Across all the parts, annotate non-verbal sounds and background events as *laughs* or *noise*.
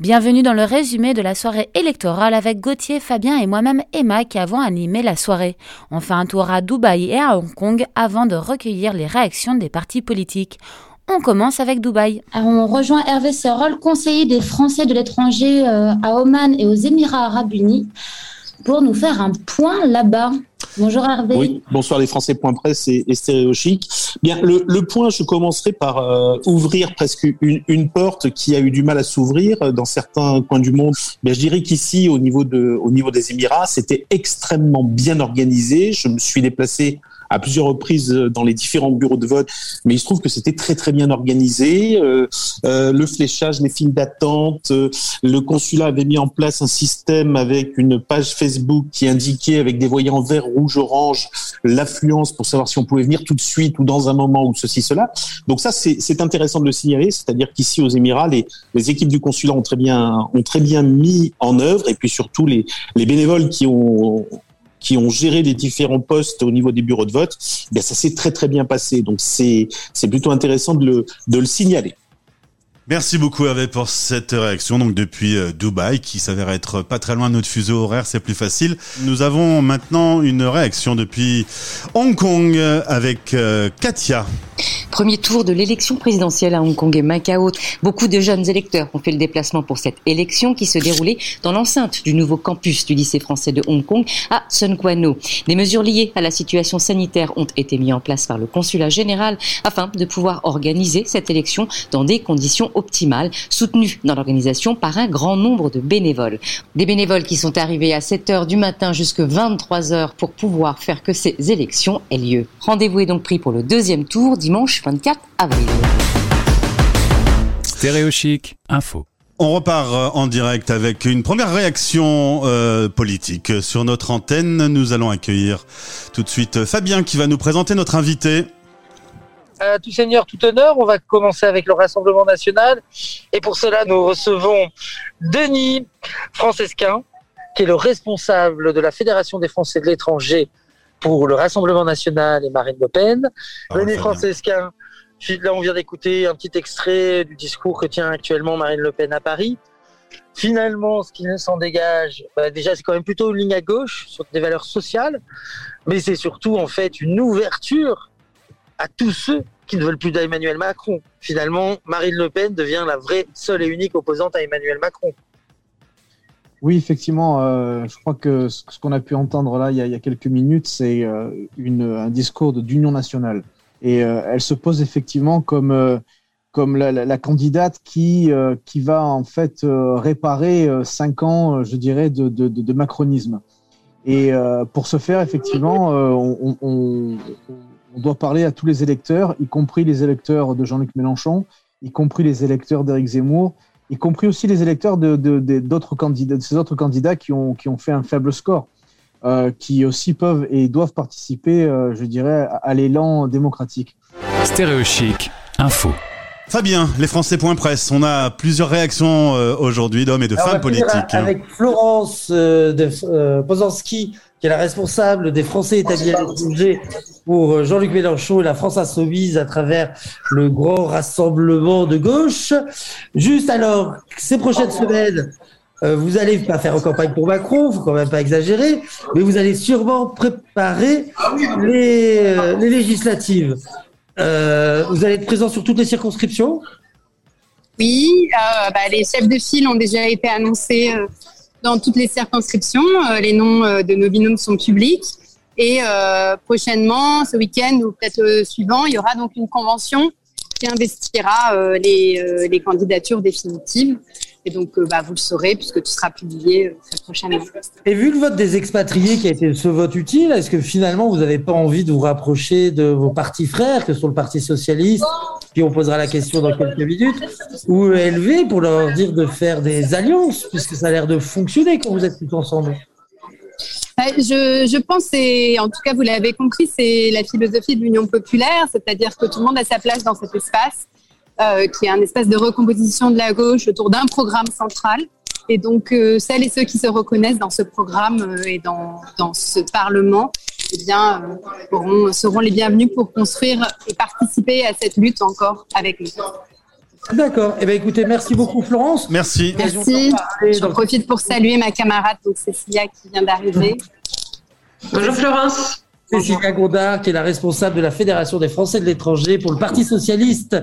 Bienvenue dans le résumé de la soirée électorale avec Gauthier, Fabien et moi-même Emma qui avons animé la soirée. On fait un tour à Dubaï et à Hong Kong avant de recueillir les réactions des partis politiques. On commence avec Dubaï. Alors on rejoint Hervé Serol, conseiller des Français de l'étranger euh, à Oman et aux Émirats arabes unis, pour nous faire un point là-bas. Bonjour Hervé. Oui, bonsoir les Français. Point presse et, et Stéréo Chic. Bien, le, point, je commencerai par euh, ouvrir presque une, porte qui a eu du mal à s'ouvrir dans certains coins du monde. Mais je dirais qu'ici, au niveau de, au niveau des Émirats, c'était extrêmement bien organisé. Je me suis déplacé à plusieurs reprises dans les différents bureaux de vote, mais il se trouve que c'était très très bien organisé. Euh, euh, le fléchage, les files d'attente, euh, le consulat avait mis en place un système avec une page Facebook qui indiquait avec des voyants vert, rouge, orange l'affluence pour savoir si on pouvait venir tout de suite ou dans un moment ou ceci cela. Donc ça c'est intéressant de le signaler, c'est-à-dire qu'ici aux Émirats, les, les équipes du consulat ont très bien ont très bien mis en œuvre et puis surtout les, les bénévoles qui ont qui ont géré les différents postes au niveau des bureaux de vote, bien ça s'est très très bien passé. Donc c'est c'est plutôt intéressant de le de le signaler. Merci beaucoup Hervé pour cette réaction. Donc depuis euh, Dubaï, qui s'avère être pas très loin de notre fuseau horaire, c'est plus facile. Nous avons maintenant une réaction depuis Hong Kong avec euh, Katia. Premier tour de l'élection présidentielle à Hong Kong et Macao. Beaucoup de jeunes électeurs ont fait le déplacement pour cette élection qui se déroulait dans l'enceinte du nouveau campus du lycée français de Hong Kong à Sun Quan O. Des mesures liées à la situation sanitaire ont été mises en place par le consulat général afin de pouvoir organiser cette élection dans des conditions optimales, soutenues dans l'organisation par un grand nombre de bénévoles. Des bénévoles qui sont arrivés à 7 heures du matin jusqu'à 23 heures pour pouvoir faire que ces élections aient lieu. Rendez-vous est donc pris pour le deuxième tour dimanche 24 avril. Stéréo chic, info. On repart en direct avec une première réaction euh, politique sur notre antenne. Nous allons accueillir tout de suite Fabien qui va nous présenter notre invité. Euh, tout seigneur, tout honneur, on va commencer avec le Rassemblement national. Et pour cela, nous recevons Denis Francesquin, qui est le responsable de la Fédération des Français de l'étranger pour le Rassemblement national et Marine Le Pen. Ah, Denis Francesquin, là on vient d'écouter un petit extrait du discours que tient actuellement Marine Le Pen à Paris. Finalement, ce qui ne s'en dégage, bah déjà c'est quand même plutôt une ligne à gauche sur des valeurs sociales, mais c'est surtout en fait une ouverture à tous ceux qui ne veulent plus d'Emmanuel Macron. Finalement, Marine Le Pen devient la vraie, seule et unique opposante à Emmanuel Macron. Oui, effectivement, euh, je crois que ce qu'on a pu entendre là il y a, quelques minutes, c'est euh, un discours d'union nationale. Et euh, elle se pose effectivement comme, comme la, candidate qui, qui va en fait réparer cinq ans, je dirais, de, macronisme. Et pour ce faire, effectivement, on doit parler à tous les électeurs, y compris les électeurs de Jean-Luc Mélenchon, y compris les électeurs d'Éric Zemmour, y compris aussi les électeurs de, de, de, d'autres candidats, de ces autres candidats qui ont, qui ont fait un faible score, euh, qui aussi peuvent et doivent participer, euh, je dirais, à, à l'élan démocratique. Stéréo chic, info. Fabien, les Français.presse, on a plusieurs réactions euh, aujourd'hui d'hommes et de Alors femmes politiques. Avec Florence euh, de euh, Pozanski, qui est la responsable des Français établis à l'étranger pour Jean-Luc Mélenchon et la France Insoumise à travers le grand rassemblement de gauche. Juste alors, ces prochaines semaines, euh, vous allez pas faire en campagne pour Macron, faut quand même pas exagérer, mais vous allez sûrement préparer les, euh, législatives. Euh, vous allez être présent sur toutes les circonscriptions? Oui, euh, bah, les chefs de file ont déjà été annoncés euh, dans toutes les circonscriptions. Euh, les noms euh, de nos binômes sont publics. Et euh, prochainement, ce week-end ou peut-être le suivant, il y aura donc une convention qui investira euh, les, euh, candidatures définitives. Et donc, euh, bah, vous le saurez puisque tout sera publié euh, très prochainement. Et vu le vote des expatriés qui a été ce vote utile, est-ce que finalement vous n'avez pas envie de vous rapprocher de vos partis frères, que sont le Parti Socialiste, puis on posera la question dans quelques minutes, ou LV pour leur dire de faire des alliances, puisque ça a l'air de fonctionner quand vous êtes tous ensemble? Je, je pense, en tout cas vous l'avez compris, c'est la philosophie de l'Union populaire, c'est-à-dire que tout le monde a sa place dans cet espace, euh, qui est un espace de recomposition de la gauche autour d'un programme central. Et donc, euh, celles et ceux qui se reconnaissent dans ce programme euh, et dans, ce Parlement, eh bien, euh, seront les bienvenus pour construire et participer à cette lutte encore avec nous. D'accord. Eh bien, écoutez, merci beaucoup, Florence. Merci. Merci. J'en profite pour saluer ma camarade, donc Cécilia, qui vient d'arriver. Bonjour Florence. Cécilia Gondard, qui est la responsable de la Fédération des Français de l'étranger pour le Parti Socialiste,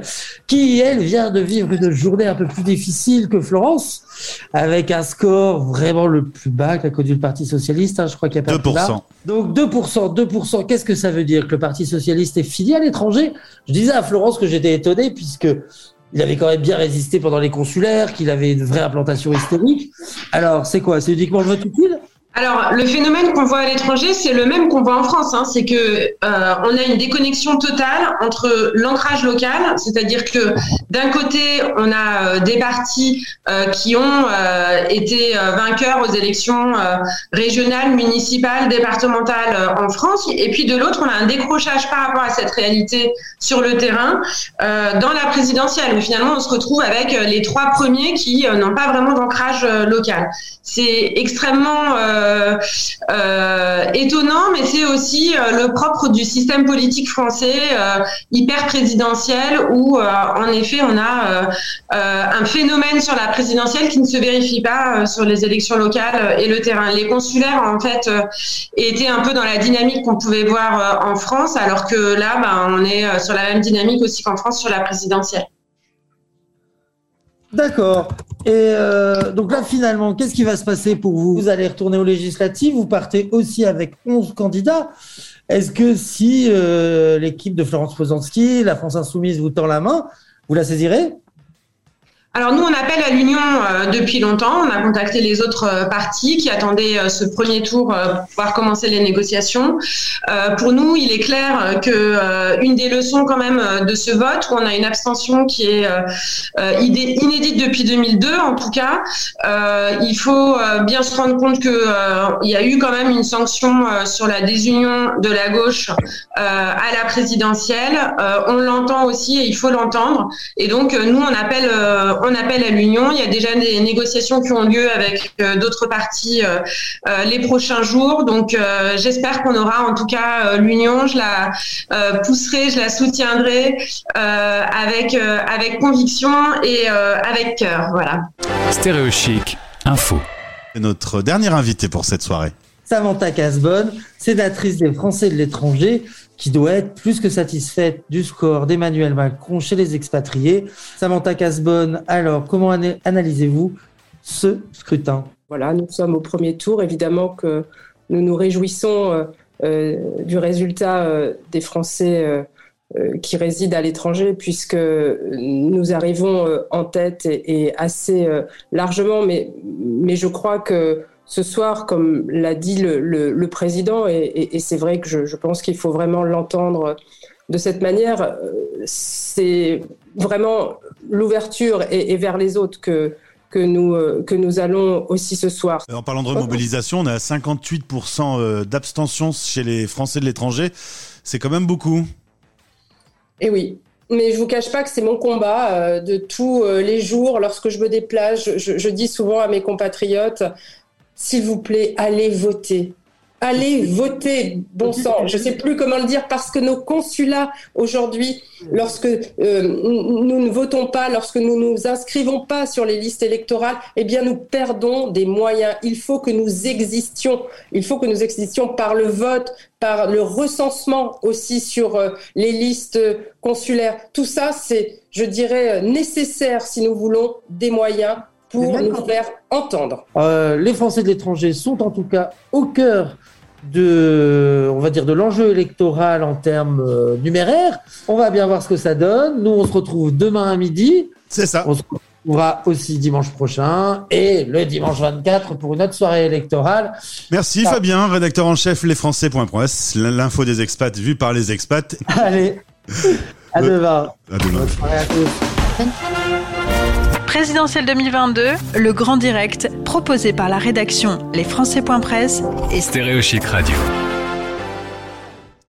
qui, elle, vient de vivre une journée un peu plus difficile que Florence, avec un score vraiment le plus bas qu'a connu le Parti Socialiste. hein, je crois qu'il y a pas 2%. Donc 2%, 2%, qu'est-ce que ça veut dire Que le Parti Socialiste est filié à l'étranger Je disais à Florence que j'étais étonné, puisque il avait quand même bien résisté pendant les consulaires, qu'il avait une vraie implantation historique. Alors, c'est quoi? C'est uniquement le vote utile? Alors, le phénomène qu'on voit à l'étranger, c'est le même qu'on voit en France. Hein. C'est que euh, on a une déconnexion totale entre l'ancrage local, c'est-à-dire que d'un côté, on a euh, des partis euh, qui ont euh, été euh, vainqueurs aux élections euh, régionales, municipales, départementales en France, et puis de l'autre, on a un décrochage par rapport à cette réalité sur le terrain dans la présidentielle, où finalement, on se retrouve avec les trois premiers qui n'ont pas vraiment d'ancrage local. C'est extrêmement étonnant, mais c'est aussi euh, le propre du système politique français euh, hyper présidentiel où, euh, en effet, on a euh, euh, un phénomène sur la présidentielle qui ne se vérifie pas euh, sur les élections locales euh, et le terrain. Les consulaires, en fait, euh, étaient un peu dans la dynamique qu'on pouvait voir euh, en France, alors que là, ben, on est euh, sur la même dynamique aussi qu'en France sur la présidentielle. D'accord. Et euh, donc là, finalement, qu'est-ce qui va se passer pour vous? Vous allez retourner aux législatives, vous partez aussi avec 11 candidats. Est-ce que si euh, l'équipe de Florence Posanski, la France Insoumise vous tend la main, vous la saisirez? Alors nous, on appelle à l'union euh, depuis longtemps. On a contacté les autres euh, partis qui attendaient euh, ce premier tour euh, pour pouvoir commencer les négociations. Euh, pour nous, il est clair que euh, une des leçons quand même de ce vote, où on a une abstention qui est inédite depuis 2002 en tout cas, il faut bien se rendre compte que il y a eu quand même une sanction sur la désunion de la gauche à la présidentielle. On l'entend aussi et il faut l'entendre. Et donc nous, on appelle, on appelle à l'union. Il y a déjà des négociations qui ont lieu avec euh, d'autres partis euh, euh, les prochains jours. Donc euh, j'espère qu'on aura en tout cas euh, l'union. Je la euh, pousserai, je la soutiendrai euh, avec euh, avec conviction et euh, avec cœur. Voilà. Stéréochic, info. C'est notre dernier invité pour cette soirée. Samantha Casbonne, sénatrice des Français de l'étranger, qui doit être plus que satisfaite du score d'Emmanuel Macron chez les expatriés. Samantha Casbonne, alors comment ana- analysez-vous ce scrutin? Voilà, nous sommes au premier tour. Évidemment que nous nous réjouissons euh, euh, du résultat euh, des Français qui résident à l'étranger, puisque nous arrivons en tête et, assez largement. Mais, mais je crois que ce soir, comme l'a dit le, le- le président, et, et- et c'est vrai que je, je pense qu'il faut vraiment l'entendre de cette manière, euh, c'est vraiment l'ouverture et, et vers les autres que, que, nous, euh, que nous allons aussi ce soir. En parlant de remobilisation, on est à 58% euh, d'abstention chez les Français de l'étranger. C'est quand même beaucoup. Et oui. Mais je vous cache pas que c'est mon combat euh, de tous euh, les jours. Lorsque je me déplace, je, je- je dis souvent à mes compatriotes, s'il vous plaît, allez voter. Allez voter, bon sang. Je sais plus comment le dire parce que nos consulats aujourd'hui, lorsque euh, nous ne votons pas, lorsque nous nous inscrivons pas sur les listes électorales, eh bien nous perdons des moyens. Il faut que nous existions. Il faut que nous existions par le vote, par le recensement aussi sur euh, les listes consulaires. Tout ça, c'est, je dirais, euh, nécessaire si nous voulons des moyens pour nous faire entendre. Euh, les Français de l'étranger sont en tout cas au cœur de, on va dire, de l'enjeu électoral en termes euh, numéraires. On va bien voir ce que ça donne. Nous, on se retrouve demain à midi. C'est ça. On se retrouvera aussi dimanche prochain et le dimanche 24 pour une autre soirée électorale. Merci. Fabien, rédacteur en chef lesfrançais.press, l'info des expats vue par les expats. Allez, *laughs* à demain. À demain. Bonne soirée à tous. Présidentielle 2022, le grand direct proposé par la rédaction lesfrançais.presse Stéréochic Radio.